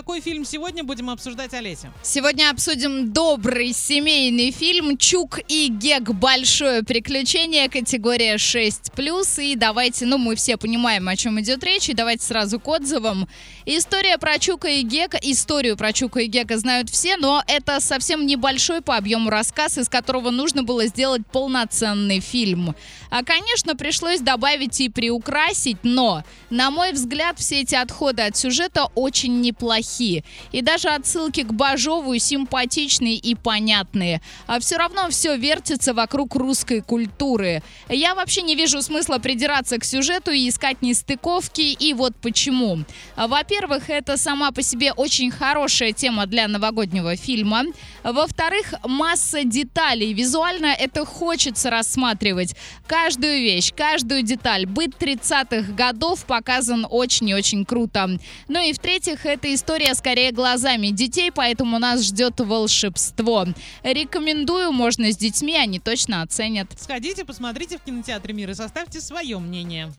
какой фильм сегодня будем обсуждать, Олеся? Сегодня обсудим добрый семейный фильм «Чук и Гек. Большое приключение», категория 6+. И давайте, ну мы все понимаем, о чем идет речь, и давайте сразу к отзывам. История про Чука и Гека, историю про Чука и Гека знают все, но это совсем небольшой по объему рассказ, из которого нужно было сделать полноценный фильм. А, конечно, пришлось добавить и приукрасить, но, на мой взгляд, все эти отходы от сюжета очень неплохие. И даже отсылки к Бажову симпатичные и понятные. А все равно все вертится вокруг русской культуры. Я вообще не вижу смысла придираться к сюжету и искать нестыковки, и вот почему. Во-первых, это сама по себе очень хорошая тема для новогоднего фильма. Во-вторых, масса деталей. Визуально это хочется рассматривать. Каждую вещь, каждую деталь. Быт 30-х годов показан очень и очень круто. Ну и в-третьих, эта история скорее глазами детей, поэтому нас ждет волшебство. Рекомендую, можно с детьми, они точно оценят. Сходите, посмотрите в кинотеатре «Мир» и составьте свое мнение.